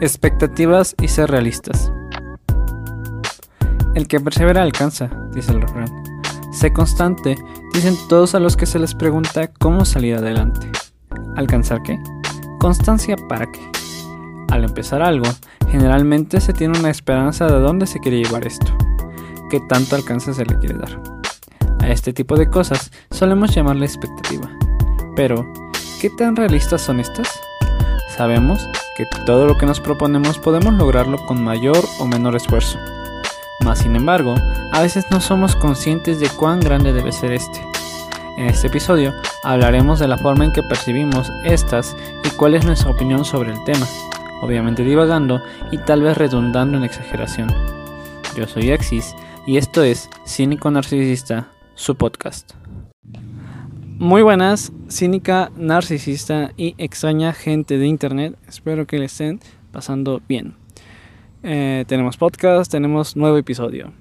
Expectativas y ser realistas. El que persevera alcanza, dice el refrán. Sé constante, dicen todos a los que se les pregunta cómo salir adelante. ¿Alcanzar qué? Constancia para qué. Al empezar algo, generalmente se tiene una esperanza de dónde se quiere llevar esto, qué tanto alcance se le quiere dar. A este tipo de cosas solemos llamarle expectativa. Pero, ¿qué tan realistas son estas? Sabemos que todo lo que nos proponemos podemos lograrlo con mayor o menor esfuerzo. Mas sin embargo, a veces no somos conscientes de cuán grande debe ser este. En este episodio hablaremos de la forma en que percibimos estas y cuál es nuestra opinión sobre el tema, obviamente divagando y tal vez redundando en exageración. Yo soy Axis y esto es Cínico Narcisista, su podcast. Muy buenas, cínica, narcisista y extraña gente de internet. Espero que le estén pasando bien. Eh, tenemos podcast, tenemos nuevo episodio.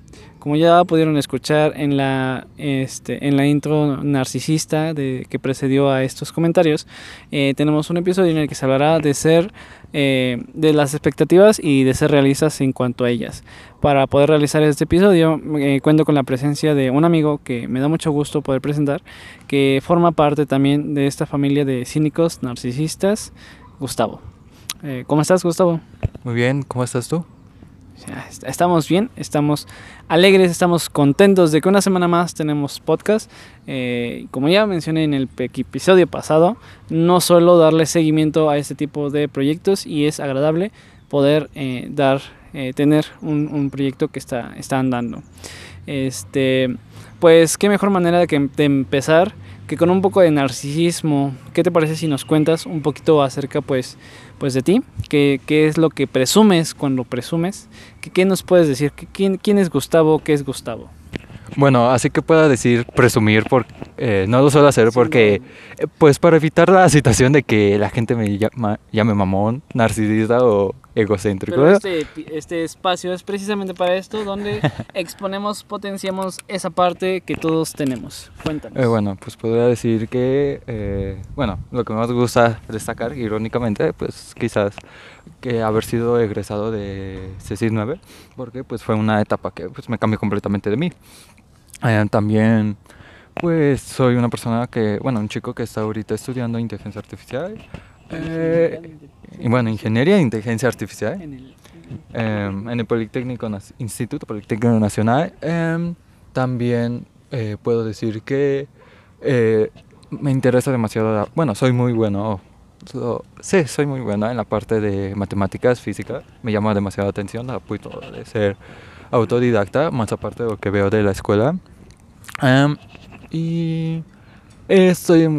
Como ya pudieron escuchar en la, este, en la intro narcisista de, que precedió a estos comentarios, eh, tenemos un episodio en el que se hablará de ser, eh, de las expectativas y de ser realistas en cuanto a ellas. Para poder realizar este episodio, eh, cuento con la presencia de un amigo que me da mucho gusto poder presentar, que forma parte también de esta familia de cínicos narcisistas, Gustavo. ¿Cómo estás, Gustavo? Muy bien, ¿cómo estás tú? Estamos bien, estamos alegres, estamos contentos de que una semana más tenemos podcast. Eh, como ya mencioné en el episodio pasado, no suelo darle seguimiento a este tipo de proyectos y es agradable poder eh, dar, eh, tener un, proyecto que está, está andando. Este, pues qué mejor manera de, que, de empezar que con un poco de narcisismo. ¿Qué te parece si nos cuentas un poquito acerca pues, pues de ti? ¿Qué, ¿Qué, es lo que presumes cuando presumes? ¿Qué, qué nos puedes decir? ¿Quién, ¿Quién es Gustavo? ¿Qué es Gustavo? Bueno, así que pueda decir presumir, por, eh, no lo suelo hacer porque, eh, pues para evitar la situación de que la gente me llame mamón, narcisista o egocéntrico. este, este, espacio es precisamente para esto, donde exponemos, potenciamos esa parte que todos tenemos. Cuéntanos. Eh, bueno, pues podría decir que, bueno, lo que más gusta destacar, irónicamente, pues quizás que haber sido egresado de CECIS 9, porque pues fue una etapa que pues, me cambió completamente de mí. Eh, también, pues soy una persona que, bueno, un chico que está ahorita estudiando inteligencia artificial. Eh, y bueno, ingeniería de inteligencia artificial. En el, em, en el Politécnico, Instituto Politécnico Nacional. Em, también eh, puedo decir que me interesa demasiado, bueno, soy muy bueno, sí, soy muy bueno en la parte de matemáticas, física. Me llama demasiado la atención, a punto de ser autodidacta, más aparte de lo que veo de la escuela. y estoy, en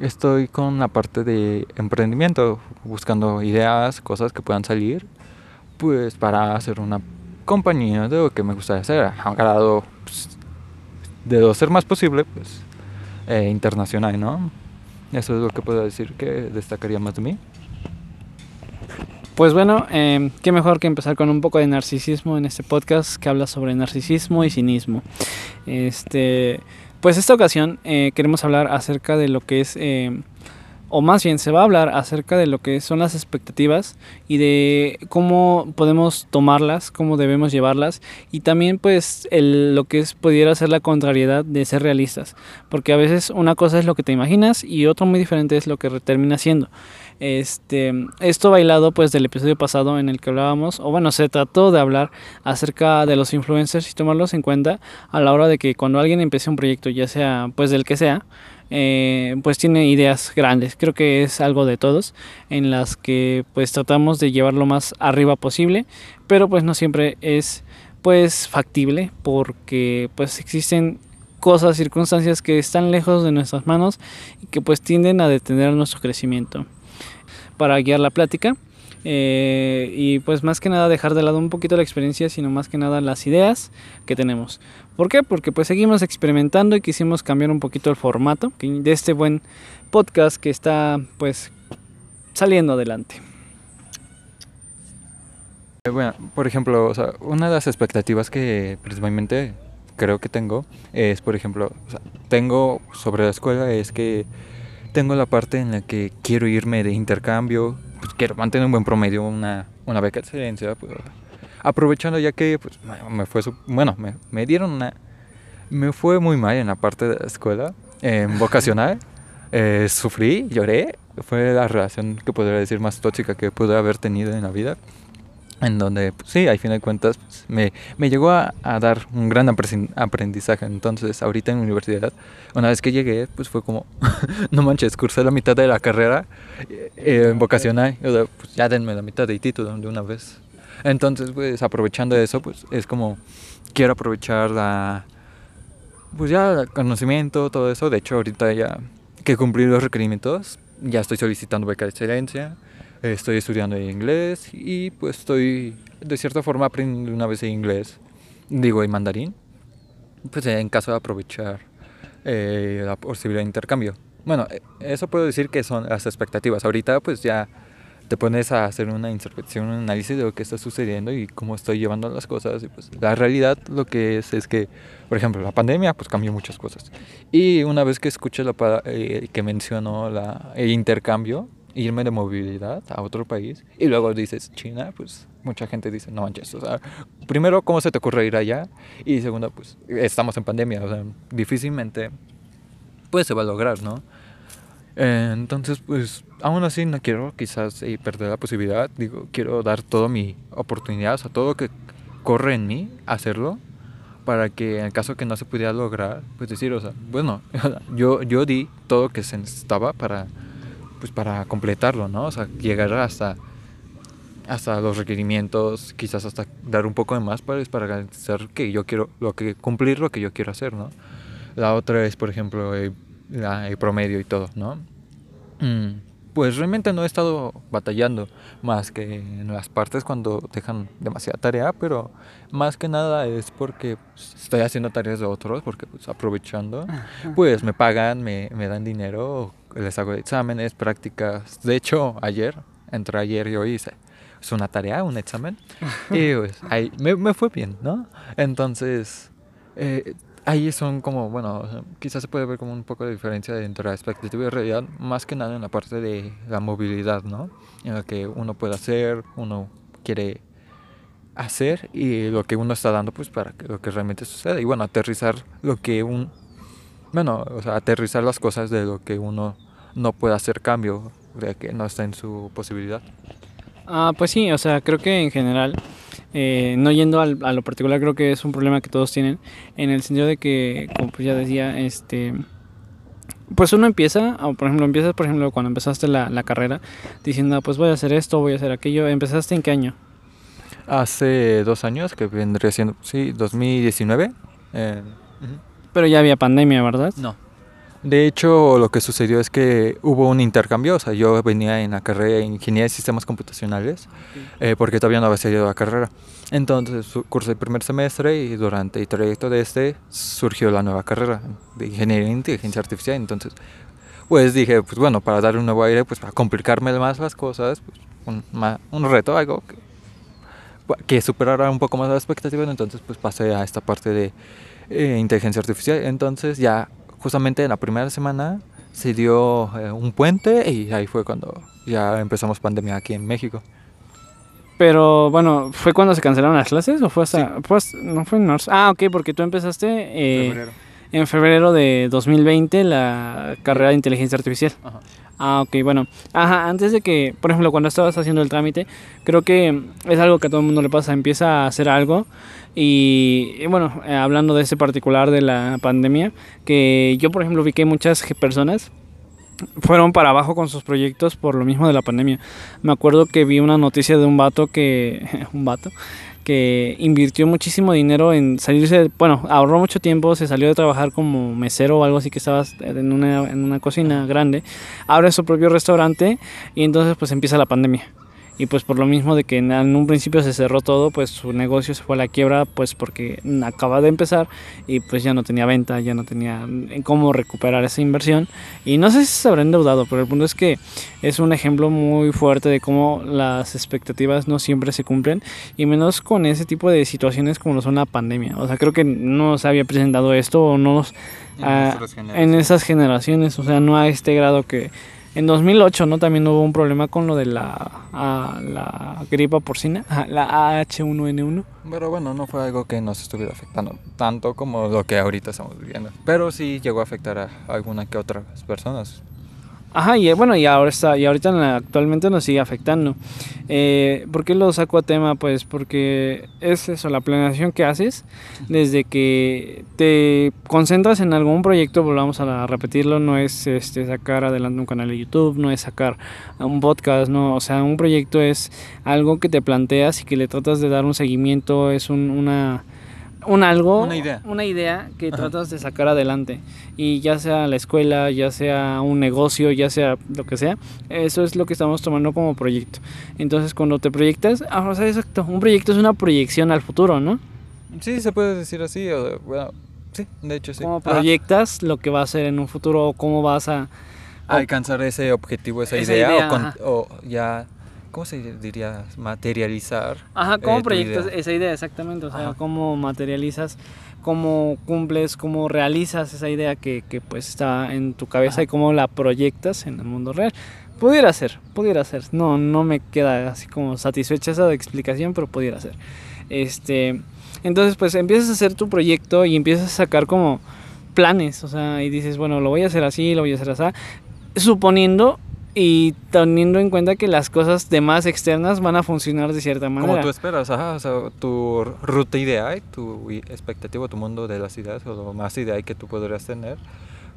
estoy con la parte de emprendimiento, buscando ideas, cosas que puedan salir, pues para hacer una compañía de lo que me gustaría hacer, a grado pues, de lo ser más posible, pues eh, internacional, ¿no? Eso es lo que puedo decir que destacaría más de mí. Pues bueno, eh, qué mejor que empezar con un poco de narcisismo en este podcast que habla sobre narcisismo y cinismo. Este, pues esta ocasión eh, queremos hablar acerca de lo que es, eh, o más bien se va a hablar acerca de lo que son las expectativas y de cómo podemos tomarlas, cómo debemos llevarlas y también pues el, lo que es pudiera ser la contrariedad de ser realistas, porque a veces una cosa es lo que te imaginas y otro muy diferente es lo que termina siendo. Este, esto bailado pues del episodio pasado en el que hablábamos, o bueno, se trató de hablar acerca de los influencers y tomarlos en cuenta a la hora de que cuando alguien empiece un proyecto, ya sea pues del que sea, eh, pues tiene ideas grandes. Creo que es algo de todos en las que pues tratamos de llevar lo más arriba posible, pero pues no siempre es pues factible porque pues existen cosas, circunstancias que están lejos de nuestras manos y que pues tienden a detener nuestro crecimiento para guiar la plática. Eh, y pues más que nada dejar de lado un poquito la experiencia, sino más que nada las ideas que tenemos. ¿Por qué? Porque pues seguimos experimentando y quisimos cambiar un poquito el formato de este buen podcast que está pues saliendo adelante. Eh, bueno, por ejemplo, una de las expectativas que principalmente creo que tengo es, por ejemplo, tengo sobre la escuela es que tengo la parte en la que quiero irme de intercambio, pues, quiero mantener un buen promedio, una, una beca de excelencia, pues, aprovechando ya que pues, me fue, bueno, me, me dieron una, me fue muy mal en la parte de la escuela, en vocacional, eh, sufrí, lloré, fue la relación que podría decir más tóxica que pude haber tenido en la vida en donde, pues, sí, al fin de cuentas, pues, me, me, llegó a, a, dar un gran aprendizaje. Entonces, ahorita en la universidad, una vez que llegué, pues fue como, no manches, cursé la mitad de la carrera eh, vocacional, pues ya denme la mitad de título de una vez. Entonces, pues aprovechando eso, pues es como, quiero aprovechar la, pues ya el conocimiento, todo eso. De hecho, ahorita ya que cumplí los requerimientos, ya estoy solicitando beca de excelencia estoy estudiando inglés y pues estoy de cierta forma aprendiendo una vez inglés, digo en mandarín, pues en caso de aprovechar eh, la posibilidad de intercambio. Bueno, eso puedo decir que son las expectativas. Ahorita pues ya te pones a hacer una introspección, un análisis de lo que está sucediendo y cómo estoy llevando las cosas. Y pues la realidad lo que es es que, por ejemplo, la pandemia pues cambió muchas cosas. Y una vez que escuché la, eh, que mencionó la, el intercambio, irme de movilidad a otro país y luego dices China, pues mucha gente dice, no manches, o sea, primero, ¿cómo se te ocurre ir allá? Y segundo, pues estamos en pandemia, o sea, difícilmente pues se va a lograr, ¿no? entonces, pues aún así no quiero quizás eh, perder la posibilidad, digo, quiero dar toda mi oportunidad, o sea, todo lo que corre en mí, hacerlo, para que en el caso que no se pudiera lograr, pues decir, o sea, bueno, yo, yo di todo lo que se necesitaba para pues para completarlo, ¿no? O sea, llegar hasta, hasta los requerimientos, quizás hasta dar un poco de más para, para garantizar que yo quiero, lo que, cumplir lo que yo quiero hacer, ¿no? La otra es, por ejemplo, el, promedio y todo, ¿no? Mm, pues realmente no he estado batallando más que en las partes cuando dejan demasiada tarea, pero más que nada es porque pues, estoy haciendo tareas de otros, porque pues aprovechando, pues me pagan, me, me dan dinero les hago exámenes, prácticas. De hecho, ayer, entre ayer y hoy hice es una tarea, un examen. y pues ahí me, me, fue bien, ¿no? Entonces, eh, ahí son como, bueno, quizás se puede ver como un poco de diferencia entre la expectativa y la realidad, más que nada en la parte de la movilidad, ¿no? En la que uno puede hacer, uno quiere hacer y lo que uno está dando pues para que lo que realmente suceda y bueno aterrizar lo que un bueno, o sea, aterrizar las cosas de lo que uno no puede hacer cambio, de que no está en su posibilidad. Ah, pues sí, o sea, creo que en general, eh, no yendo al, a lo particular, creo que es un problema que todos tienen, en el sentido de que, como pues ya decía, este, pues uno empieza, o por ejemplo, empiezas, por ejemplo, cuando empezaste la, la carrera, diciendo, ah, pues voy a hacer esto, voy a hacer aquello, ¿empezaste en qué año? Hace dos años, que vendría siendo, sí, 2019. Eh, pero ya había pandemia, ¿verdad? No. De hecho, lo que sucedió es que hubo un intercambio, o sea, yo venía en la carrera de Ingeniería de Sistemas Computacionales, eh, porque todavía no había salido la carrera. Entonces, cursé el primer semestre y durante el trayecto de este surgió la nueva carrera de Ingeniería de Inteligencia Artificial. Entonces, pues dije, pues bueno, para darle un nuevo aire, pues para complicarme más las cosas, pues un, un reto, algo que, que superara un poco más las expectativas, entonces pues pasé a esta parte de eh, inteligencia artificial. Entonces ya justamente en la primera semana se dio eh, un puente y ahí fue cuando ya empezamos pandemia aquí en México. Pero bueno, ¿fue cuando se cancelaron las clases o fue hasta... Pues, no fue en marzo. Ah, ok, porque tú empezaste eh, en febrero de 2020 la carrera de inteligencia artificial. Ajá. Ah, ok, bueno. Ajá, antes de que, por ejemplo, cuando estabas haciendo el trámite, creo que es algo que a todo el mundo le pasa, empieza a hacer algo y, bueno, eh, hablando de ese particular de la pandemia, que yo, por ejemplo, vi que muchas personas fueron para abajo con sus proyectos por lo mismo de la pandemia. Me acuerdo que vi una noticia de un vato que, un vato, que invirtió muchísimo dinero en salirse, bueno, ahorró mucho tiempo, se salió de trabajar como mesero o algo así que estaba en una, en una cocina grande, abre su propio restaurante y entonces pues empieza la pandemia y pues por lo mismo de que en un principio se cerró todo, pues su negocio se fue a la quiebra, pues porque acaba de empezar y pues ya no tenía venta, ya no tenía cómo recuperar esa inversión. Y no sé si se habrá endeudado, pero el punto es que es un ejemplo muy fuerte de cómo las expectativas no siempre se cumplen y menos con ese tipo de situaciones como lo son la pandemia. O sea, creo que no se había presentado esto o no en, en esas generaciones, o sea, no a este grado que En 2008, ¿no? También hubo un problema con lo de la, ah, la gripa porcina, la H1N1. Pero bueno, no fue algo que nos estuviera afectando tanto como lo que ahorita estamos viviendo. Pero sí llegó a afectar a alguna que otras personas. Ajá, y eh, bueno, y ahora está, y ahorita actualmente nos sigue afectando. Eh, ¿Por qué lo saco a tema? Pues porque es eso, la planeación que haces desde que te concentras en algún proyecto, volvamos a repetirlo, no es este, sacar adelante un canal de YouTube, no es sacar un podcast, no, o sea, un proyecto es algo que te planteas y que le tratas de dar un seguimiento, es un, una un algo, una idea, una idea que tratas de sacar adelante. Y ya sea la escuela, ya sea un negocio, ya sea lo que sea, eso es lo que estamos tomando como proyecto. Entonces, cuando te proyectas, ah, o sea, exacto, un proyecto es una proyección al futuro, ¿no? Sí, se puede decir así, bueno, sí, de hecho sí. Como proyectas lo que va a ser en un futuro o cómo vas a... alcanzar ese objetivo, esa, idea, o ya ¿cómo se diría? Materializar. Ajá, ¿cómo eh, proyectas esa idea exactamente? O sea, ¿cómo materializas, cómo cumples, cómo realizas esa idea que, que pues está en tu cabeza y cómo la proyectas en el mundo real? Pudiera ser, pudiera ser. No, no me queda así como satisfecha esa explicación, pero pudiera ser. Este, entonces pues empiezas a hacer tu proyecto y empiezas a sacar como planes, o sea, y dices, bueno, lo voy a hacer así, lo voy a hacer así, suponiendo y teniendo en cuenta que las cosas demás externas van a funcionar de cierta manera. Como tú esperas, ajá, o sea, tu ruta ideal, tu expectativa, tu mundo de las ideas o lo más ideal que tú podrías tener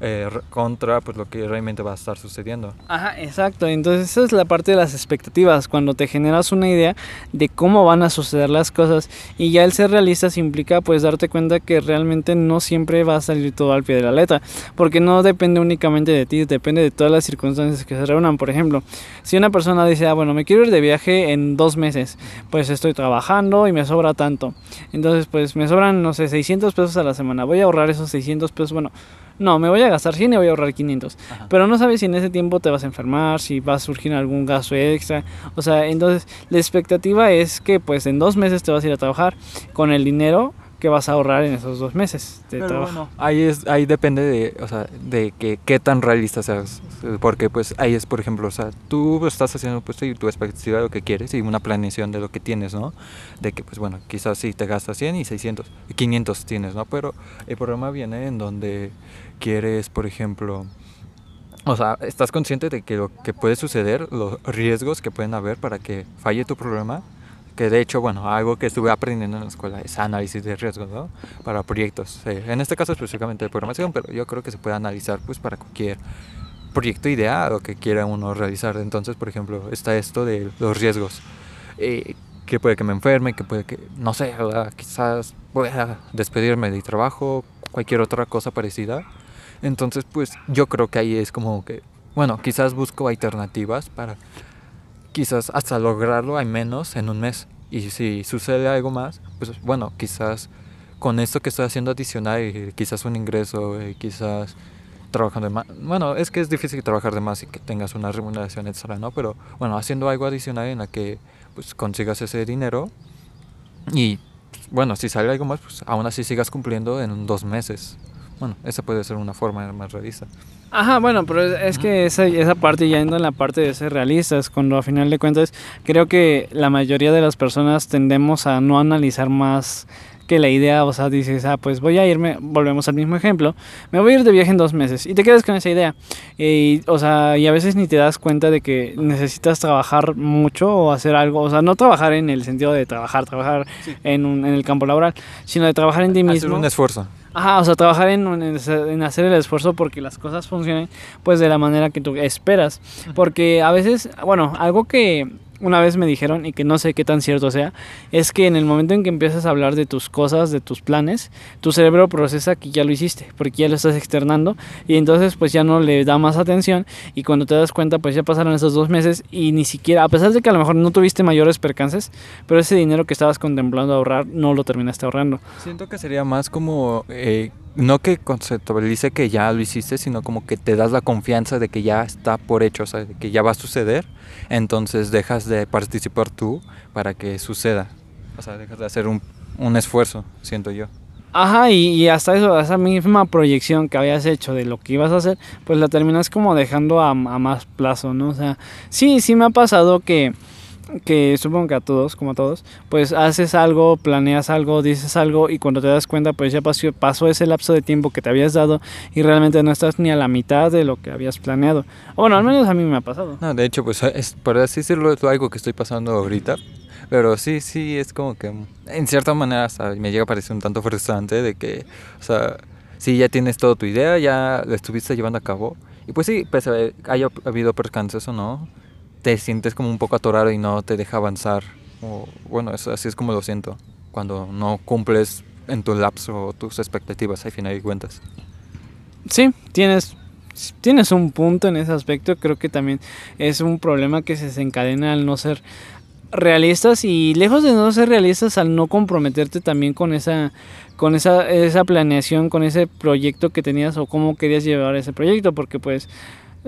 eh, contra pues lo que realmente va a estar sucediendo. Ajá, exacto. Entonces esa es la parte de las expectativas, cuando te generas una idea de cómo van a suceder las cosas y ya el ser realistas implica pues darte cuenta que realmente no siempre va a salir todo al pie de la letra, porque no depende únicamente de ti, depende de todas las circunstancias que se reúnan. Por ejemplo, si una persona dice, ah, bueno, me quiero ir de viaje en dos meses, pues estoy trabajando y me sobra tanto. Entonces pues me sobran, no sé, 600 pesos a la semana, voy a ahorrar esos 600 pesos, bueno, no, me voy a gastar 100 y voy a ahorrar 500. Pero no sabes si en ese tiempo te vas a enfermar, si va a surgir algún gasto extra. O sea, entonces la expectativa es que pues en dos meses te vas a ir a trabajar con el dinero que vas a ahorrar en esos dos meses de trabajo. ahí, es, ahí depende de, o sea, de que, qué tan realista seas. Porque pues ahí es, por ejemplo, o sea, tú estás haciendo pues tu expectativa de lo que quieres y una planeación de lo que tienes, ¿no? De que pues bueno, quizás sí te gastas 100 y 600, 500 tienes, ¿no? Pero el problema viene en donde quieres, por ejemplo, o sea, estás consciente de que lo que puede suceder, los riesgos que pueden haber para que falle tu programa que de hecho, bueno, algo que estuve aprendiendo en la escuela es análisis de riesgos, ¿no? Para proyectos, en este caso específicamente de programación, pero yo creo que se puede analizar pues para cualquier proyecto ideado que quiera uno realizar. Entonces, por ejemplo, está esto de los riesgos. Eh, que puede que me enferme, que puede que, no sé, quizás pueda despedirme de trabajo, cualquier otra cosa parecida. Entonces, pues yo creo que ahí es como que, bueno, quizás busco alternativas para quizás hasta lograrlo hay menos en un mes. Y si sucede algo más, pues bueno, quizás con esto que estoy haciendo adicional, quizás un ingreso, quizás trabajando de más. Bueno, es que es difícil trabajar de más y que tengas una remuneración extra, ¿no? Pero bueno, haciendo algo adicional en la que pues consigas ese dinero y bueno, si sale algo más, pues aún así sigas cumpliendo en dos meses. Bueno, esa puede ser una forma más realista. Ajá, bueno, pero es que esa, esa parte ya entra en la parte de ser realistas, cuando a final de cuentas creo que la mayoría de las personas tendemos a no analizar más que la idea, o sea, dices, ah, pues voy a irme, volvemos al mismo ejemplo, me voy a ir de viaje en dos meses y te quedas con esa idea. Y, o sea, y a veces ni te das cuenta de que necesitas trabajar mucho o hacer algo, o sea, no trabajar en el sentido de trabajar, trabajar en, un, en el campo laboral, sino de trabajar en ti mismo. Hacer un esfuerzo. Ajá, o sea, trabajar en, en, hacer el esfuerzo porque las cosas funcionen pues de la manera que tú esperas. Porque a veces, bueno, algo que una vez me dijeron, y que no sé qué tan cierto sea, es que en el momento en que empiezas a hablar de tus cosas, de tus planes, tu cerebro procesa que ya lo hiciste, porque ya lo estás externando, y entonces pues ya no le da más atención, y cuando te das cuenta pues ya pasaron esos dos meses y ni siquiera, a pesar de que a lo mejor no tuviste mayores percances, pero ese dinero que estabas contemplando ahorrar no lo terminaste ahorrando. Siento que sería más como... Eh, no que conceptualice que ya lo hiciste, sino como que te das la confianza de que ya está por hecho, o sea, que ya va a suceder, entonces dejas de participar tú para que suceda. O sea, dejas de hacer un, un esfuerzo, siento yo. Ajá, y, hasta eso, esa misma proyección que habías hecho de lo que ibas a hacer, pues la terminas como dejando a, a más plazo, ¿no? O sea, sí, sí me ha pasado que que supongo que a todos, como a todos, pues haces algo, planeas algo, dices algo y cuando te das cuenta pues ya pasó, pasó ese lapso de tiempo que te habías dado y realmente no estás ni a la mitad de lo que habías planeado. Bueno, al menos a mí me ha pasado. No, de hecho pues es, por así decirlo es algo que estoy pasando ahorita. Pero sí, sí, es como que en cierta manera me llega a parecer un tanto frustrante de que, o sea, si ya tienes toda tu idea, ya la estuviste llevando a cabo. Y pues sí, pese a haya habido percances o no, te sientes como un poco atorado y no te deja avanzar. O, bueno, así es como lo siento, cuando no cumples en tu lapso tus expectativas, al final de cuentas. Sí, tienes, tienes un punto en ese aspecto. Creo que también es un problema que se desencadena al no ser realistas y lejos de no ser realistas al no comprometerte también con esa con esa, esa planeación, con ese proyecto que tenías o cómo querías llevar ese proyecto, porque pues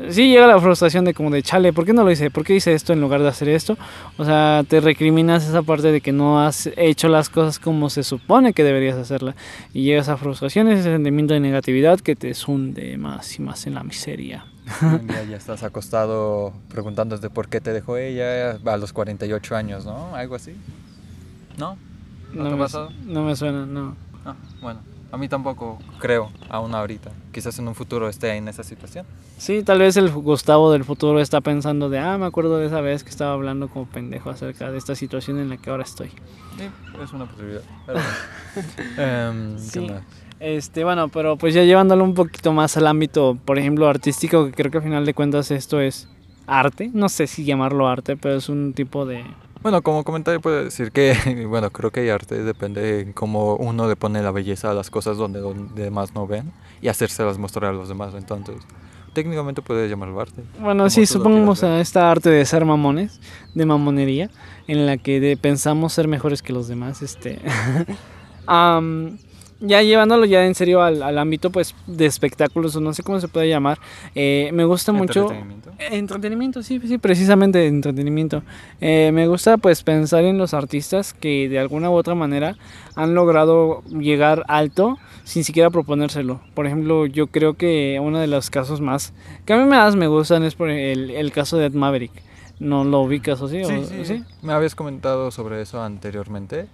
sí llega la frustración de como de chale, ¿por qué no lo hice? ¿Por qué hice esto en lugar de hacer esto? O sea, te recriminas esa parte de que no has hecho las cosas como se supone que deberías hacerla. Y llega esa frustración, ese sentimiento de negatividad que te hunde más y más en la miseria. Ya, ya estás acostado preguntándote por qué te dejó ella a los 48 años, ¿no? Algo así. ¿No? ¿No, te ha pasado? No me suena, no. Ah, bueno. A mí tampoco creo, aún ahorita. Quizás en un futuro esté en esa situación. Sí, tal vez el Gustavo del futuro está pensando de, ah, me acuerdo de esa vez que estaba hablando como pendejo acerca de esta situación en la que ahora estoy. Sí, es una posibilidad. Em, sí. Este, bueno, pero pues ya llevándolo un poquito más al ámbito, por ejemplo, artístico, que creo que al final de cuentas esto es arte. No sé si llamarlo arte, pero es un tipo de bueno, como comentario puedo decir que, bueno, creo que hay arte depende en cómo uno le pone la belleza a las cosas donde los demás no ven y hacérselas mostrar a los demás. Entonces, técnicamente puede llamarlo arte. Bueno, sí, supongamos a esta arte de ser mamones, de mamonería, en la que pensamos ser mejores que los demás. Este. ya llevándolo ya en serio al, al, ámbito pues de espectáculos o no sé cómo se puede llamar eh, me gusta mucho entretenimiento entretenimiento sí sí precisamente entretenimiento. Eh, me gusta pues pensar en los artistas que de alguna u otra manera han logrado llegar alto sin siquiera proponérselo. Por ejemplo yo creo que uno de los casos más que a mí más me gustan es por el, el caso de Ed Maverick. No lo ubicas o sí, sí, sí, sí me habías comentado sobre eso anteriormente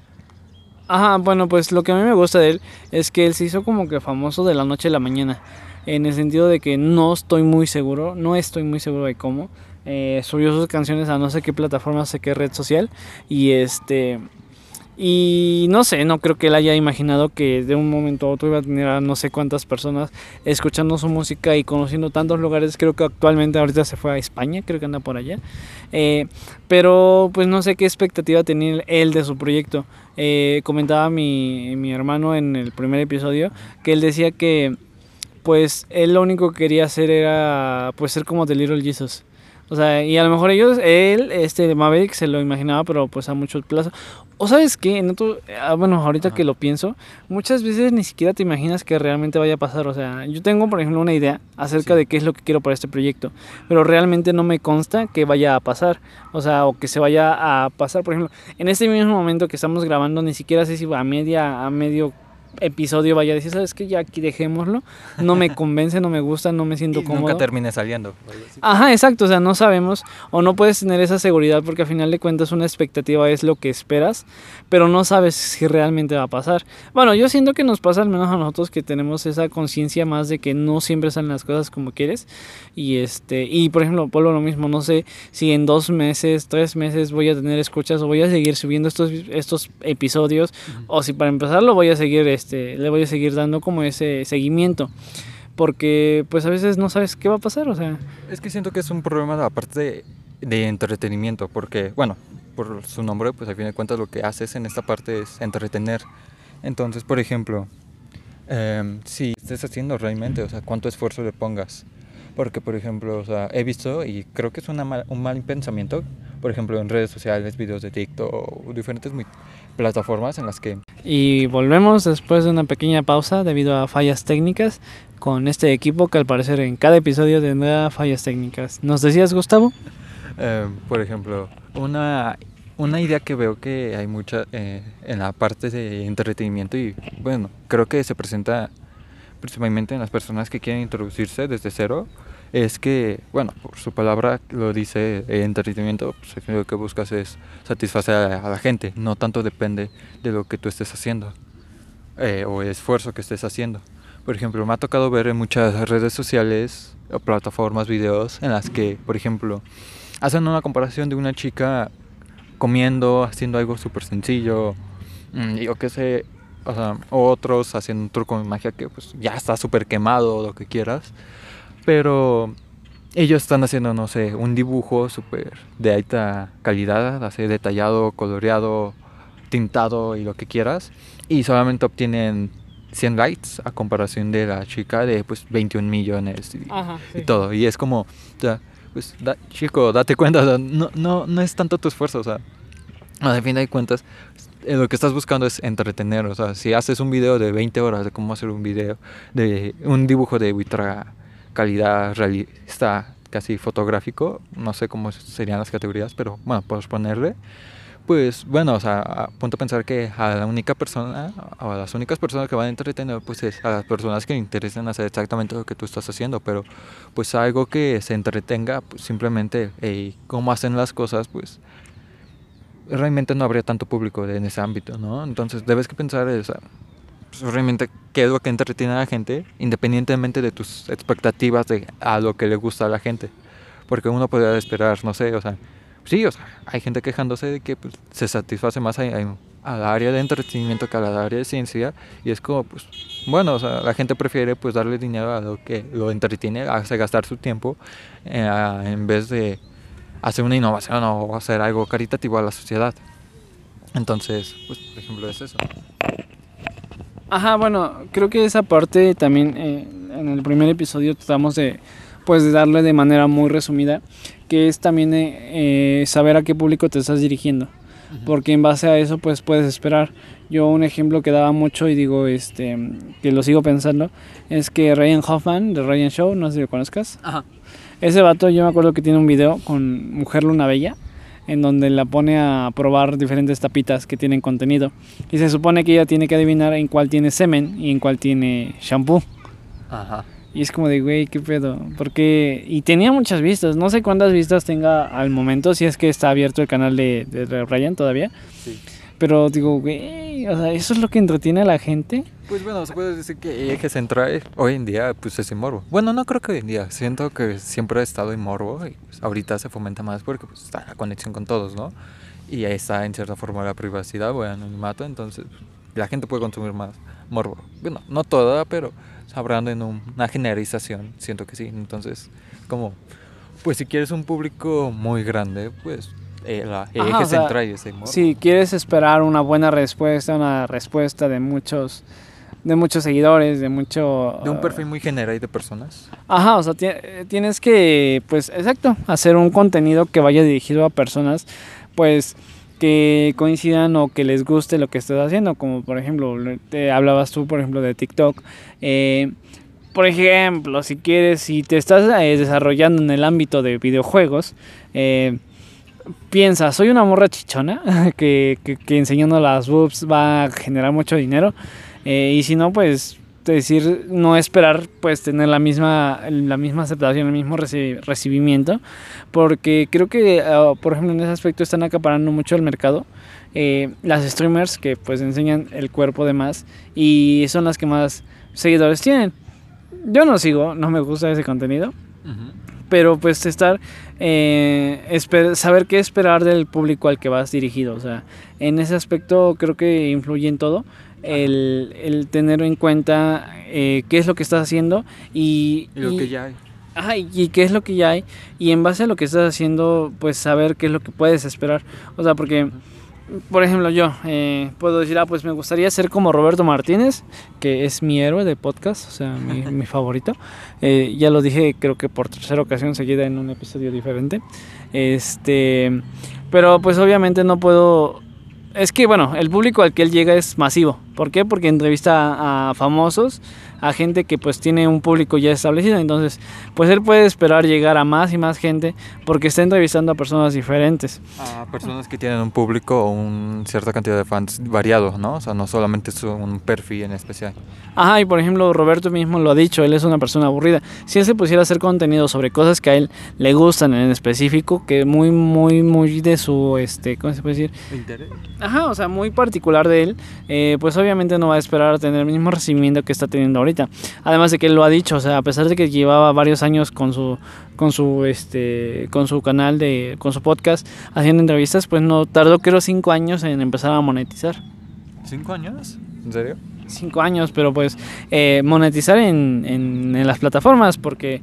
Ajá, bueno, pues lo que a mí me gusta de él es que él se hizo como que famoso de la noche a la mañana. En el sentido de que no estoy muy seguro, no estoy muy seguro de cómo. Eh, subió sus canciones a no sé qué plataforma, sé qué red social. Y este. Y no sé, no creo que él haya imaginado que de un momento a otro iba a tener a no sé cuántas personas escuchando su música y conociendo tantos lugares. Creo que actualmente ahorita se fue a España, creo que anda por allá. Eh, pero pues no sé qué expectativa tenía él de su proyecto. Eh, comentaba mi, mi hermano en el primer episodio que él decía que pues él lo único que quería hacer era pues ser como The Little Jesus. O sea, y a lo mejor ellos, él, este Maverick se lo imaginaba, pero pues a mucho plazo. O sabes qué, en ah, bueno, ahorita que lo pienso, muchas veces ni siquiera te imaginas que realmente vaya a pasar. O sea, yo tengo, por ejemplo, una idea acerca de qué es lo que quiero para este proyecto, pero realmente no me consta que vaya a pasar. O sea, o que se vaya a pasar. Por ejemplo, en este mismo momento que estamos grabando, ni siquiera sé si a media, a medio episodio vaya a decir, ¿sabes qué? Ya aquí dejémoslo. No me convence, no me gusta, no me siento y cómodo. Nunca termine saliendo. Ajá, exacto. O sea, no sabemos o no puedes tener esa seguridad porque al final de cuentas una expectativa es lo que esperas, pero no sabes si realmente va a pasar. Bueno, yo siento que nos pasa al menos a nosotros que tenemos esa conciencia más de que no siempre salen las cosas como quieres. Y este, y por ejemplo, Polo lo mismo, no sé si en dos meses, tres meses voy a tener escuchas o voy a seguir subiendo estos, estos episodios, o si para empezar lo voy a seguir este, le voy a seguir dando como ese seguimiento. Porque pues a veces no sabes qué va a pasar, o sea... Es que siento que es un problema aparte de, de entretenimiento, porque, bueno, por su nombre, pues al fin de cuentas lo que haces en esta parte es entretener. Entonces, por ejemplo, em, si estés haciendo realmente, o sea, cuánto esfuerzo le pongas. Porque, por ejemplo, o sea, he visto y creo que es una un mal pensamiento, por ejemplo, en redes sociales, videos de TikTok o diferentes plataformas en las que... Y volvemos después de una pequeña pausa debido a fallas técnicas con este equipo que al parecer en cada episodio tendrá fallas técnicas. ¿Nos decías, Gustavo? Eh, por ejemplo, una, una idea que veo que hay mucha eh, en la parte de entretenimiento y bueno, creo que se presenta principalmente en las personas que quieren introducirse desde cero, es que, bueno, por su palabra lo dice, el entretenimiento, pues lo que buscas es satisfacer a la gente, no tanto depende de lo que tú estés haciendo eh, o el esfuerzo que estés haciendo. Por ejemplo, me ha tocado ver en muchas redes sociales o plataformas, videos, en las que, por ejemplo, hacen una comparación de una chica comiendo, haciendo algo súper sencillo, mm, yo qué sé, o sea, otros haciendo un truco de magia que pues ya está súper quemado o lo que quieras, pero ellos están haciendo, no sé, un dibujo súper de alta calidad, así detallado, coloreado, tintado y lo que quieras, y solamente obtienen 100 likes a comparación de la chica de pues 21 millones y, todo. Y es como, ya, pues chico, date cuenta, no, no, no es tanto tu esfuerzo, o sea, a fin de cuentas, eh, lo que estás buscando es entretener, o sea, si haces un video de 20 horas de cómo hacer un video, de un dibujo de ultra calidad realista, casi fotográfico, no sé cómo serían las categorías, pero bueno, puedes ponerle pues bueno, o sea, punto a pensar que a la única persona, o a las únicas personas que van a entretener, pues es a las personas que interesan hacer exactamente lo que tú estás haciendo, pero pues algo que se entretenga, pues simplemente hey, cómo hacen las cosas, pues realmente no habría tanto público en ese ámbito, ¿no? Entonces debes que pensar, o sea, pues, realmente qué es lo que entretiene a la gente, independientemente de tus expectativas de a lo que le gusta a la gente, porque uno podría esperar, no sé, o sea, sí, o sea, hay gente quejándose de que pues, se satisface más a, la área de entretenimiento que a la área de ciencia y es como, pues, bueno, o sea, la gente prefiere pues darle dinero a lo que lo entretiene, hace gastar su tiempo eh, en vez de hacer una innovación o hacer algo caritativo a la sociedad. Entonces, pues, por ejemplo, es eso. Ajá, bueno, creo que esa parte también eh, en el primer episodio tratamos de pues de darle de manera muy resumida, que es también eh, eh, saber a qué público te estás dirigiendo, porque en base a eso pues puedes esperar. Yo un ejemplo que daba mucho y digo este que lo sigo pensando es que Ryan Hoffman de Ryan Show, no sé si lo conozcas. Ese vato yo me acuerdo que tiene un video con Mujer Luna Bella en donde la pone a probar diferentes tapitas que tienen contenido y se supone que ella tiene que adivinar en cuál tiene semen y en cuál tiene shampoo. Ajá. Y es como de, güey, qué pedo. Porque. Y tenía muchas vistas. No sé cuántas vistas tenga al momento, si es que está abierto el canal de, de Ryan todavía. Sí. Pero digo, güey, o sea, ¿eso es lo que entretiene a la gente? Pues bueno, se puede decir que eje central hoy en día, pues es el morbo. Bueno, no creo que hoy en día. Siento que siempre ha estado en morbo y pues, ahorita se fomenta más porque pues, está la conexión con todos, ¿no? Y ahí está en cierta forma la privacidad o el anonimato, entonces la gente puede consumir más morbo. Bueno, no toda, pero hablando en una generalización, siento que sí. Entonces, como, pues si quieres un público muy grande, pues el eje central es el Si quieres esperar una buena respuesta, una respuesta de muchos de muchos seguidores, de mucho... De un perfil muy general de personas. Ajá, o sea, tienes que, pues, exacto, hacer un contenido que vaya dirigido a personas, pues, que coincidan o que les guste lo que estás haciendo, como por ejemplo, te hablabas tú, por ejemplo, de TikTok. Eh, por ejemplo, si quieres, si te estás eh, desarrollando en el ámbito de videojuegos, eh, piensa, soy una morra chichona que, que, enseñando las boobs va a generar mucho dinero. y si no, pues decir, no esperar pues tener la misma, la misma aceptación, el mismo recibimiento, porque creo que, ah, por ejemplo, en ese aspecto están acaparando mucho el mercado. Eh, las streamers que pues enseñan el cuerpo de más y son las que más seguidores tienen. Yo no sigo, no me gusta ese contenido, pero pues estar, eh, saber qué esperar del público al que vas dirigido, o sea, en ese aspecto creo que influye en todo el, el tener en cuenta eh, qué es lo que estás haciendo y, lo que ya hay. Y, qué es lo que ya hay. Y en base a lo que estás haciendo, pues saber qué es lo que puedes esperar. O sea, porque, por ejemplo, yo eh, puedo decir, ah, pues me gustaría ser como Roberto Martínez, que es mi héroe de podcast, o sea, mi, mi favorito. Eh, ya lo dije, creo que por tercera ocasión seguida en un episodio diferente. Este, pero pues obviamente no puedo es que, bueno, el público al que él llega es masivo. ¿Por qué? Porque entrevista a, famosos, a gente que pues tiene un público ya establecido. Entonces, pues él puede esperar llegar a más y más gente porque está entrevistando a personas diferentes. A personas que tienen un público o una cierta cantidad de fans variados, ¿no? O sea, no solamente es un perfil en especial. Ajá, y por ejemplo, Roberto mismo lo ha dicho, él es una persona aburrida. Si él se pusiera a hacer contenido sobre cosas que a él le gustan en específico, que muy, muy, muy de su, este, ¿cómo se puede decir? ¿Interés? Ajá, o sea, muy particular de él, eh, pues obviamente no va a esperar a tener el mismo recibimiento que está teniendo ahorita. Además de que él lo ha dicho, o sea, a pesar de que llevaba varios años con su, con su, este, con su canal de, con su podcast haciendo entrevistas, pues no tardó creo cinco años en empezar a monetizar. ¿Cinco años? ¿En serio? Cinco años, pero pues eh, monetizar en, en, en las plataformas, porque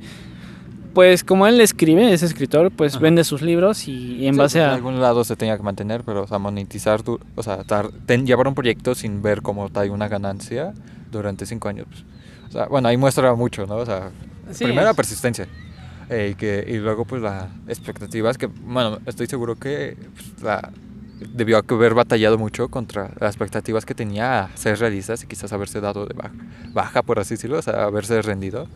pues como él escribe, es escritor, pues Ajá. vende sus libros y, y en Sí, base a... De algún lado se tenía que mantener, pero, o sea, monetizar, tu, o sea, dar- ten- llevar un proyecto sin ver cómo trae una ganancia durante cinco años. pues. O sea, bueno, ahí muestra mucho, ¿no? O sea, Sí, primero la es- persistencia. eh, y, que, y luego, pues, las expectativas que, bueno, estoy seguro que pues, la, debió haber batallado mucho contra las expectativas que tenía a ser realistas y quizás haberse dado de baja, baja por así decirlo, o sea, haberse rendido.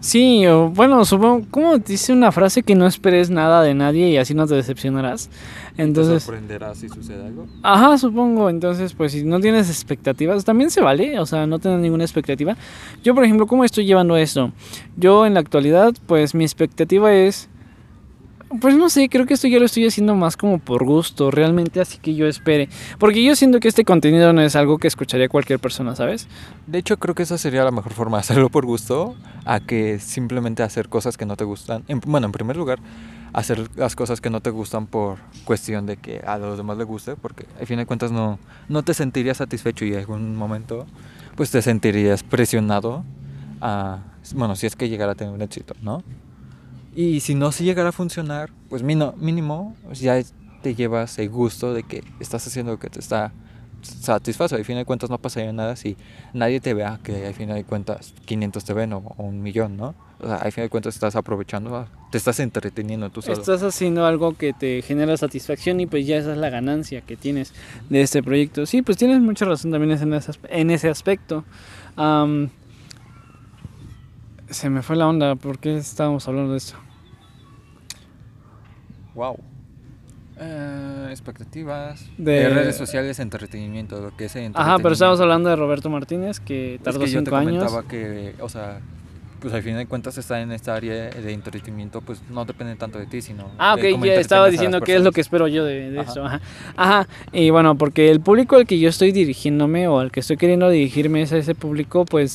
Sí, o bueno, supongo, como dice una frase que no esperes nada de nadie y así no te decepcionarás. Entonces, sorprenderá si sucede algo. ajá, supongo, entonces pues si no tienes expectativas, también se vale, o sea, no tener ninguna expectativa. Yo, por ejemplo, ¿cómo estoy llevando esto? Yo en la actualidad, pues mi expectativa es pues no sé, creo que esto ya lo estoy haciendo más como por gusto, realmente así que yo espere. Porque yo siento que este contenido no es algo que escucharía cualquier persona, ¿sabes? De hecho, creo que esa sería la mejor forma hacerlo por gusto, a que simplemente hacer cosas que no te gustan. En- bueno, en primer lugar, hacer las cosas que no te gustan por cuestión de que a los demás les guste, porque al fin de cuentas no, no te sentirías satisfecho y en algún momento pues te sentirías presionado a, bueno, si es que llegara a tener un éxito, ¿no? Y si no, si llegara a funcionar, pues mínimo pues, ya te llevas el gusto de que estás haciendo lo que te está satisface. Al final de cuentas no pasaría nada si nadie te vea que al final de cuentas 500 te ven o, o un millón, ¿no? O sea, al final de cuentas estás aprovechando, te estás entreteniendo tú solo. Estás haciendo algo que te genera satisfacción y pues ya esa es la ganancia que tienes de este proyecto. Sí, pues tienes mucha razón también en ese, aspecto. Am, se me fue la onda, ¿por qué estábamos hablando de esto? Wow. Eh, expectativas De- de... redes sociales, entretenimiento, lo que es el Ajá, pero estábamos entretenimiento. hablando de Roberto Martínez, que Es tardó que yo te cinco años. comentaba que, o sea, pues al final de cuentas estar en esta área de entretenimiento, pues no depende tanto de ti, sino Ah, de ok, cómo ya estaba diciendo qué es lo que espero yo de, de Ajá. esto. Ajá. Ajá, y bueno, porque el público al que yo estoy dirigiéndome o al que estoy queriendo dirigirme es a ese público, pues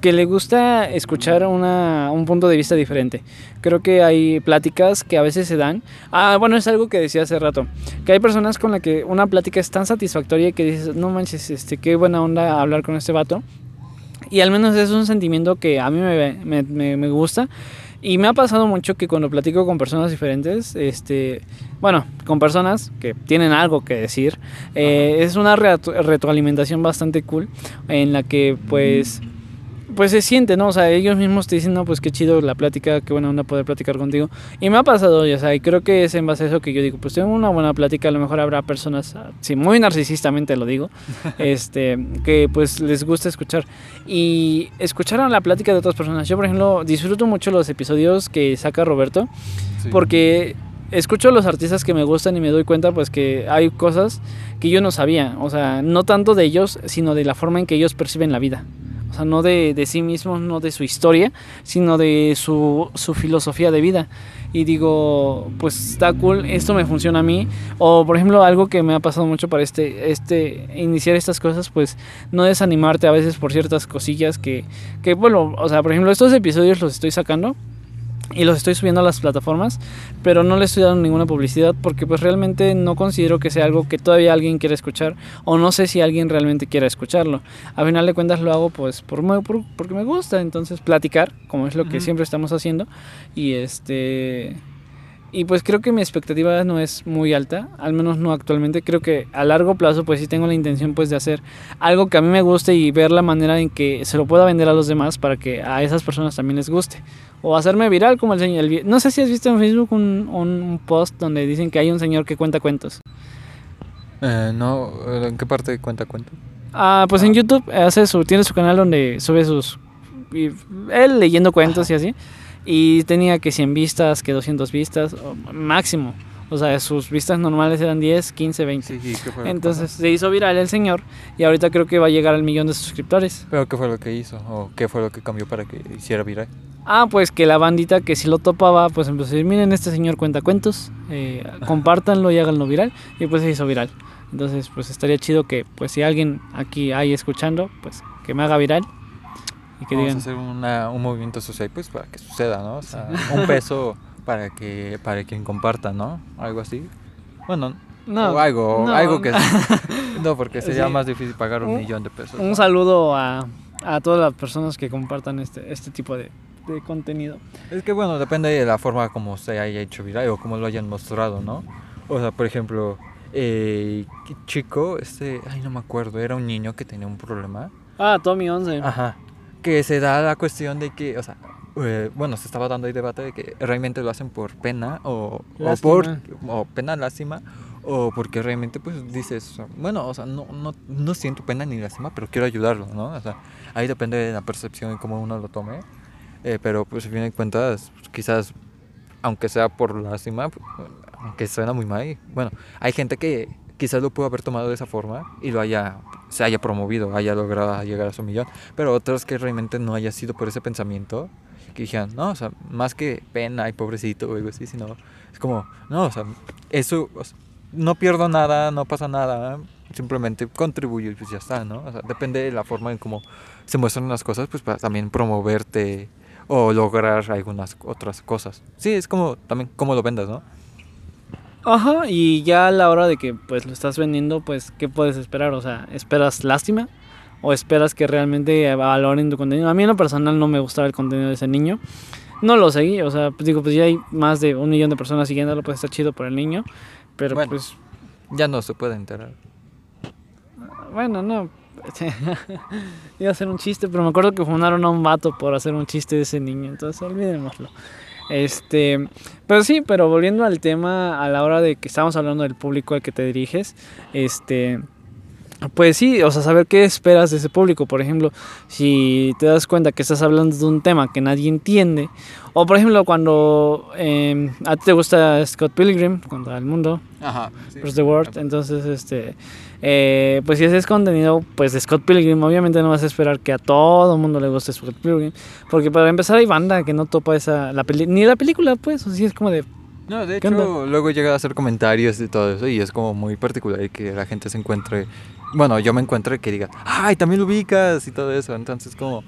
que le gusta escuchar una, un punto de vista diferente. Creo que hay pláticas que a veces se dan. Ah, bueno, es algo que decía hace rato. Que hay personas con las que una plática es tan satisfactoria que dices, no manches, este, qué buena onda hablar con este vato. Y al menos es un sentimiento que a mí me, me, me- me gusta. Y me ha pasado mucho que cuando platico con personas diferentes, este, bueno, con personas que tienen algo que decir, eh, es una retroalimentación bastante cool en la que pues pues se siente, ¿no? O sea, ellos mismos te dicen, no, pues qué chido la plática, qué buena onda poder platicar contigo. Y me ha pasado, ya sea, y creo que es en base a eso que yo digo, pues tengo una buena plática, a lo mejor habrá personas, ah, sí, muy narcisistamente lo digo, este, que pues les gusta escuchar. Y escuchar a la plática de otras personas. Yo, por ejemplo, disfruto mucho los episodios que saca Roberto, Sí. porque escucho a los artistas que me gustan y me doy cuenta pues que hay cosas que yo no sabía, o sea, no tanto de ellos, sino de la forma en que ellos perciben la vida. O sea, no de, de sí mismos, no de su historia, sino de su, su filosofía de vida. Y digo, pues está cool, esto me funciona a mí. O por ejemplo, algo que me ha pasado mucho para este, este iniciar estas cosas, pues no desanimarte a veces por ciertas cosillas que, que bueno, o sea, por ejemplo, estos episodios los estoy sacando y los estoy subiendo a las plataformas, pero no le estoy dando ninguna publicidad porque pues realmente no considero que sea algo que todavía alguien quiera escuchar o no sé si alguien realmente quiera escucharlo. A final de cuentas lo hago pues por, por- porque me gusta, entonces platicar, como es lo que Ujú. siempre estamos haciendo y este y pues creo que mi expectativa no es muy alta, al menos no actualmente. Creo que a largo plazo pues sí tengo la intención pues de hacer algo que a mí me guste y ver la manera en que se lo pueda vender a los demás para que a esas personas también les guste. O hacerme viral como el señor. no sé si has visto en Facebook un, un post donde dicen que hay un señor que cuenta cuentos. Eh, no, ¿en qué parte cuenta cuenta? Ah, pues en YouTube hace su, tiene su canal donde sube sus y él leyendo cuentos y así. Y tenía que 100 vistas, que 200 vistas, máximo. O sea, sus vistas normales eran 10, 15, 20. Sí, sí, ¿qué fue lo que Entonces se hizo viral el señor y ahorita creo que va a llegar al millón de suscriptores. ¿Pero qué fue lo que hizo? ¿O qué fue lo que cambió para que hiciera viral? Ah, pues que la bandita que si lo topaba, pues empezó a decir, miren, este señor cuenta cuentos, eh, compártanlo y háganlo viral. Y pues se hizo viral. Entonces, pues estaría chido que, pues si alguien aquí hay escuchando, pues que me haga viral. Y que Vamos digan, a hacer una- un movimiento social pues para que suceda, ¿no? O sea, un peso para que para quien comparta, ¿no? Algo así. Bueno, no, o algo, no, algo que no, porque sería Sí. más difícil pagar un, Un- millón de pesos. un ¿no? saludo a, a todas las personas que compartan este, este tipo de, de contenido. Es que bueno, depende de la forma como se haya hecho viral o como lo hayan mostrado, ¿no? O sea, por ejemplo, eh, ¿qué chico, este, ay no me acuerdo, era un niño que tenía un problema. Ah, Tommy 11. Ajá. Que se da la cuestión de que, o sea, eh, bueno, se estaba dando ahí debate de que realmente lo hacen por pena o, o por o pena, lástima o porque realmente pues dices, bueno, o sea, no, no, no siento pena ni lástima, pero quiero ayudarlo, ¿no? O sea, ahí depende de la percepción y cómo uno lo tome. Eh, pero pues a fin de cuentas, pues, quizás, aunque sea por lástima, pues, aunque suena muy mal, y, bueno, hay gente que quizás lo pudo haber tomado de esa forma y lo haya, se haya promovido, haya logrado llegar a su millón, pero otros que realmente no haya sido por ese pensamiento, que dijeran, no, o sea, más que pena y pobrecito o algo así, sino es como, no, o sea, eso, no pierdo nada, no pasa nada, simplemente contribuyo y pues ya está, ¿no? O sea, depende de la forma en cómo se muestran las cosas, pues para también promoverte o lograr algunas otras cosas. Sí, es como también cómo lo vendas, ¿no? Ajá, y ya a la hora de que pues lo estás vendiendo, pues ¿qué puedes esperar? O sea, ¿esperas lástima? ¿O esperas que realmente valoren tu contenido? A mí en lo personal no me gustaba el contenido de ese niño. No lo seguí, o sea, pues digo, pues ya hay más de un millón de personas siguiéndolo, pues está chido por el niño. Pero Bueno. pues, Ya no se puede enterar. bueno, no. Iba a hacer un chiste, pero me acuerdo que funaron a un vato por hacer un chiste de ese niño, entonces olvidémoslo. Este, pero sí, pero volviendo al tema a la hora de que estamos hablando del público al que te diriges, este, pues sí, o sea, saber qué esperas de ese público, por ejemplo, si te das cuenta que estás hablando de un tema que nadie entiende, o por ejemplo cuando eh, a ti te gusta Scott Pilgrim contra el mundo, Ajá. Across the World. Entonces, este, eh, pues si ese es contenido, pues de Scott Pilgrim, obviamente no vas a esperar que a todo el mundo le guste Scott Pilgrim, porque para empezar hay banda que no topa esa, la peli ni la película, pues, o sea, es como de, No, de ¿Qué hecho, luego llega a hacer comentarios y todo eso y es como muy particular que la gente se encuentre, bueno, yo me encuentre que diga, ay, también lo ubicas y todo eso, entonces como,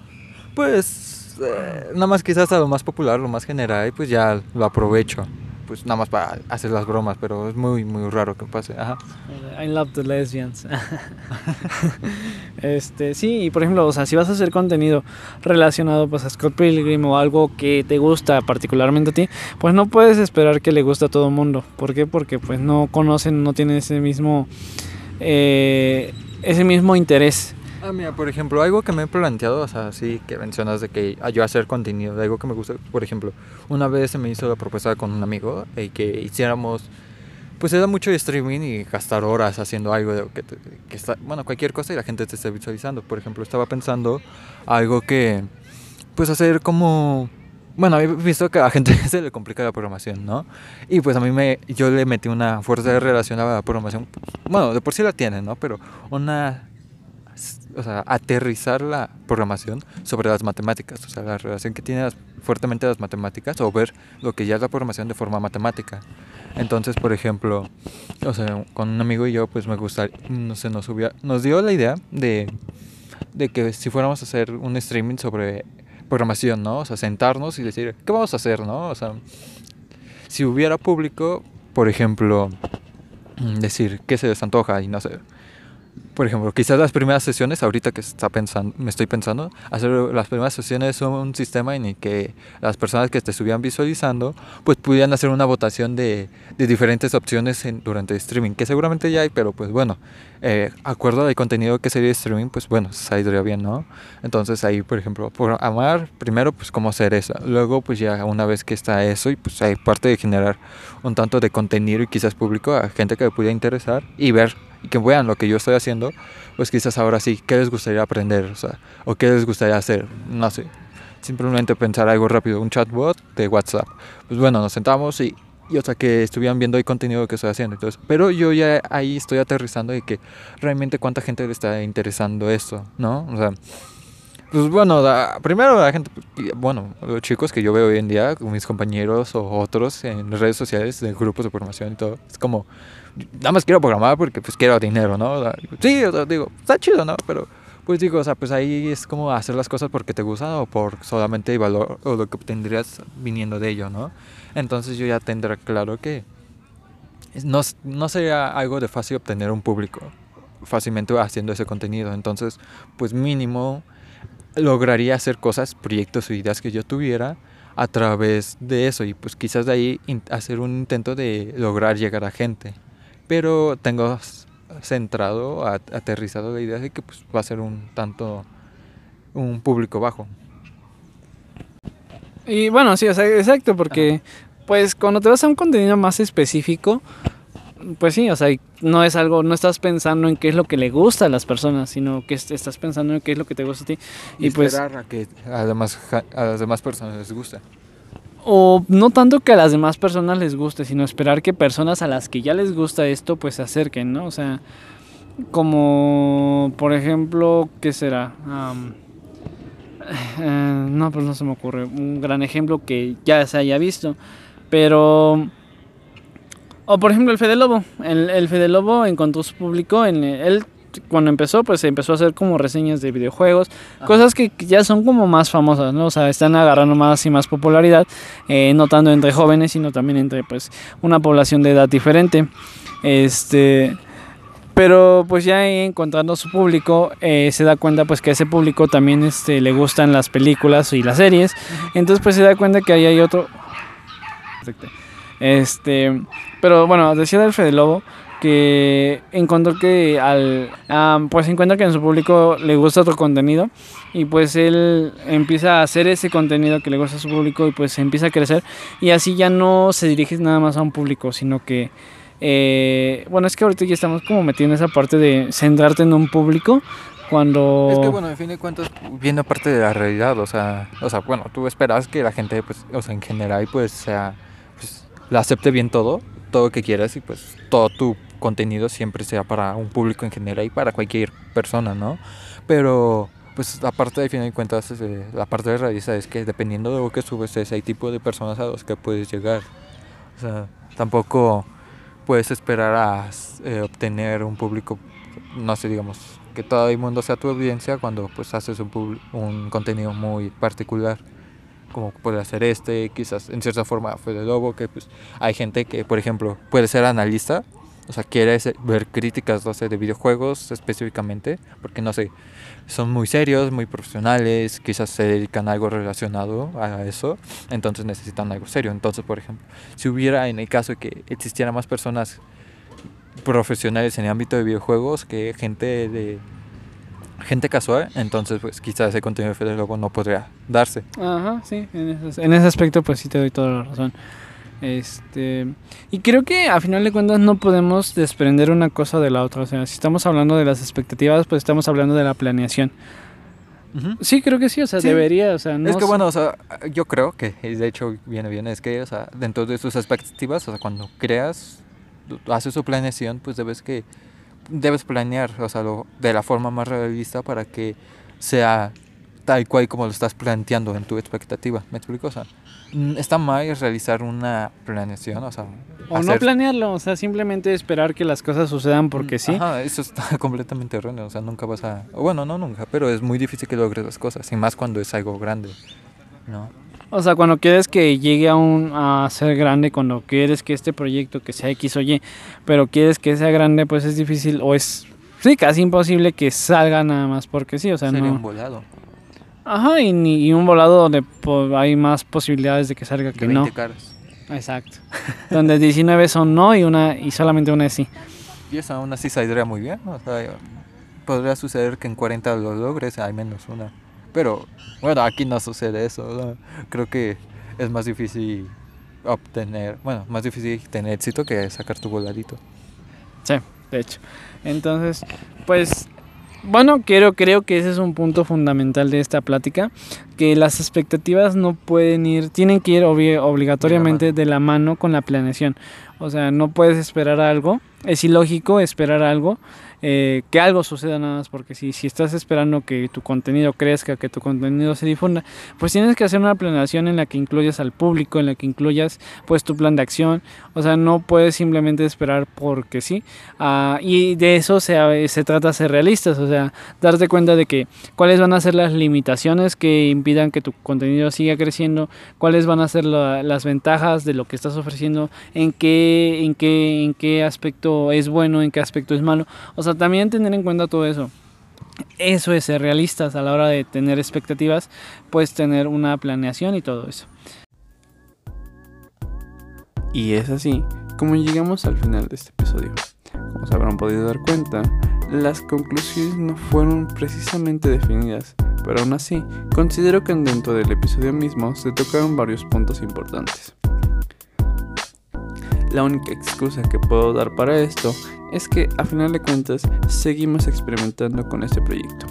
pues, eh, nada más quizás a lo más popular, lo más general y pues ya lo aprovecho, pues nada más para hacer las bromas, pero es muy, muy raro que pase, ajá. I love the lesbians. este, sí, y por ejemplo, o sea, si vas a hacer contenido relacionado pues a Scott Pilgrim o algo que te gusta particularmente a ti, pues no puedes esperar que le guste a todo el mundo. ¿Por qué? Porque pues no conocen, no tienen ese mismo eh, ese mismo interés. Ah, mira, por ejemplo, algo que me he planteado, o sea, sí que mencionas de que a yo hacer contenido, de algo que me gusta, por ejemplo, una vez se me hizo la propuesta con un amigo eh, que hiciéramos, pues era mucho streaming y gastar horas haciendo algo de que, que está, bueno, cualquier cosa y la gente te esté visualizando. Por ejemplo, estaba pensando algo que, pues hacer como, bueno, he visto que a la gente se le complica la programación, ¿no? Y pues a mí me, yo le metí una fuerza de relación a la programación, bueno, de por sí la tiene, ¿no? Pero una o sea, aterrizar la programación sobre las matemáticas, o sea, la relación que tiene las- fuertemente las matemáticas o ver lo que ya es la programación de forma matemática. Entonces, por ejemplo, o sea, con un amigo y yo, pues me gusta, no sé, nos, subía, nos dio la idea de, de que si fuéramos a hacer un streaming sobre programación, ¿no? O sea, sentarnos y decir, ¿qué vamos a hacer, no? O sea, si hubiera público, por ejemplo, mm, decir qué se les antoja y no sé. Por ejemplo, quizás las primeras sesiones, ahorita que está pensando, me estoy pensando, hacer las primeras sesiones son un sistema en el que las personas que te estuvieran visualizando, pues pudieran hacer una votación de, de diferentes opciones en- durante el streaming, que seguramente ya hay, pero pues bueno, eh, acuerdo al contenido que sería streaming, pues bueno, saldría bien, ¿no? Entonces ahí, por ejemplo, por amar, primero pues cómo hacer eso, luego pues ya una vez que está eso y pues hay parte de generar un tanto de contenido y quizás público a gente que le pudiera interesar y ver y que vean lo que yo estoy haciendo, pues quizás ahora sí, ¿qué les gustaría aprender? O sea, o qué les gustaría hacer, no sé. simplemente pensar algo rápido, un chatbot de WhatsApp. Pues bueno, nos sentamos y, y o sea, que estuvieran viendo el contenido que estoy haciendo. Entonces, pero yo ya ahí estoy aterrizando de que realmente cuánta gente le está interesando esto, ¿no? O sea, pues bueno, primero la gente, bueno, los chicos que yo veo hoy en día, mis compañeros o otros en redes sociales, de grupos de formación y todo, es como, nada más quiero programar porque pues quiero dinero, ¿no? sí, o sea, digo, está chido, ¿no? Pero pues digo, o sea, pues ahí es como hacer las cosas porque te gusta o por solamente el valor o lo que obtendrías viniendo de ello, ¿no? Entonces yo ya tendré claro que no, no sería algo de fácil obtener un público fácilmente haciendo ese contenido. Entonces, pues mínimo lograría hacer cosas, proyectos o ideas que yo tuviera a través de eso y pues quizás de ahí hacer un intento de lograr llegar a gente. Pero tengo centrado, aterrizado la idea de que pues, va a ser un tanto un público bajo. Y bueno, sí, exacto, porque pues cuando te vas a un contenido más específico, pues sí, o sea, no es algo, no estás pensando en qué es lo que le gusta a las personas, sino que estás pensando en qué es lo que te gusta a ti. Y, pues, esperar a que a, a las demás personas les guste o no tanto que a las demás personas les guste, sino esperar que personas a las que ya les gusta esto pues se acerquen, ¿no? O sea, como por ejemplo, ¿qué será? Eh, no, pues no se me ocurre un gran ejemplo que ya se haya visto, pero... O por ejemplo el Fede Lobo, el, el Fede Lobo encontró su público, en, él cuando empezó, pues empezó a hacer como reseñas de videojuegos, cosas que ya son como más famosas, ¿no? O sea, están agarrando más y más popularidad, eh, no tanto entre jóvenes, sino también entre, pues, una población de edad diferente. Este, pero pues ya encontrando su público eh, se da cuenta pues que a ese público también este, le gustan las películas y las series. Entonces pues se da cuenta que ahí hay otro este pero bueno decía del Fede Lobo que encontró que al pues encuentra que en su público le gusta otro contenido y pues él empieza a hacer ese contenido que le gusta a su público y pues empieza a crecer y así ya no se dirige nada más a un público sino que eh, bueno es que ahorita ya estamos como metiendo esa parte de centrarte en un público cuando es que bueno en fin de cuentas viene parte de la realidad o sea o sea bueno tú esperas que la gente pues o sea en general pues sea la acepte bien todo todo lo que quieras y pues todo tu contenido siempre sea para un público en general y para cualquier persona, ¿no? Pero pues aparte de fin de cuentas eh, la parte de realista es que dependiendo de lo que subes es hay tipo de personas a los que puedes llegar o sea tampoco puedes esperar a eh, obtener un público no sé digamos que todo el mundo sea tu audiencia cuando pues haces un, un contenido muy particular como puede ser este quizás en cierta forma fue de Lobo que pues hay gente que por ejemplo puede ser analista o sea, quiere ver críticas, no sé, de videojuegos específicamente, porque no sé, son muy serios, muy profesionales, quizás se dedican a algo relacionado a eso, entonces necesitan algo serio. Entonces, por ejemplo, si hubiera en el caso de que existieran más personas profesionales en el ámbito de videojuegos que gente de gente casual, entonces pues quizás ese contenido de luego no podría darse. Ajá, sí, en ese, en ese aspecto pues sí te doy toda la razón. Este, y creo que a final de cuentas no podemos desprender una cosa de la otra. O sea, si estamos hablando de las expectativas, pues estamos hablando de la planeación. Sí, creo que sí, o sea, debería, o sea, no Es que bueno, o sea, yo creo que, de hecho, viene bien, es que, o sea, dentro de tus expectativas, o sea, cuando creas, haces tu planeación, pues debes que, debes planear, o sea, lo, de la forma más realista para que sea tal cual como lo estás planteando en tu expectativa. ¿Me explico? O sea, mm, está mal realizar una planeación, o sea... O no planearlo, o sea, simplemente esperar que las cosas sucedan porque mm, sí. Ajá, eso está completamente erróneo, o sea, nunca vas a... Bueno, no nunca, pero es muy difícil que logres las cosas, y más cuando es algo grande, ¿no? O sea, cuando quieres que llegue a, un, a ser grande, cuando quieres que este proyecto que sea X o Y, pero quieres que sea grande, pues es difícil o es, sí, casi imposible que salga nada más porque sí, o sea, Sería no... un volado. Ajá, y, y un volado donde hay más posibilidades de que salga que no. Caras. Exacto. donde 19 son no y una y solamente una es sí. Y eso aún así saldría muy bien. O sea, podría suceder que en 40 lo logres, hay menos una. Pero bueno, aquí no sucede eso. Creo que es más difícil obtener, bueno, más difícil tener éxito que sacar tu voladito. Sí, de hecho. Entonces, pues Bueno, quiero, creo que ese es un punto fundamental de esta plática, que las expectativas no pueden ir, tienen que ir obligatoriamente de la mano con la planeación. O sea, no puedes esperar algo, es ilógico esperar algo eh, que algo suceda nada más, porque si, si estás esperando que tu contenido crezca, que tu contenido se difunda, pues tienes que hacer una planeación en la que incluyas al público, en la que incluyas pues tu plan de acción, o sea, no puedes simplemente esperar porque sí, uh, y de eso se, se trata ser realistas, o sea, darte cuenta de que cuáles van a ser las limitaciones que impidan que tu contenido siga creciendo, cuáles van a ser la, las ventajas de lo que estás ofreciendo, en qué, en qué, en qué aspecto es bueno, en qué aspecto es malo, o sea, también tener en cuenta todo eso. Eso es ser realistas a la hora de tener expectativas, pues tener una planeación y todo eso. Y es así como llegamos al final de este episodio. Como se habrán podido dar cuenta, las conclusiones no fueron precisamente definidas, pero aún así considero que dentro del episodio mismo se tocaron varios puntos importantes. La única excusa que puedo dar para esto es que a final de cuentas seguimos experimentando con este proyecto.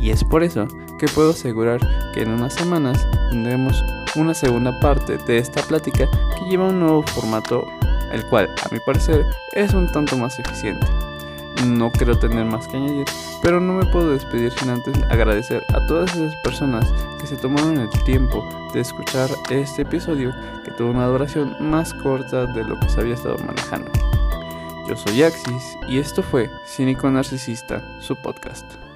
Y es por eso que puedo asegurar que en unas semanas tendremos una segunda parte de esta plática que lleva un nuevo formato, el cual a mi parecer es un tanto más eficiente. No quiero tener más que añadir, pero no me puedo despedir sin antes agradecer a todas esas personas que se tomaron el tiempo de escuchar este episodio que tuvo una duración más corta de lo que se había estado manejando. Yo soy Axis y esto fue Cínico Narcisista, su podcast.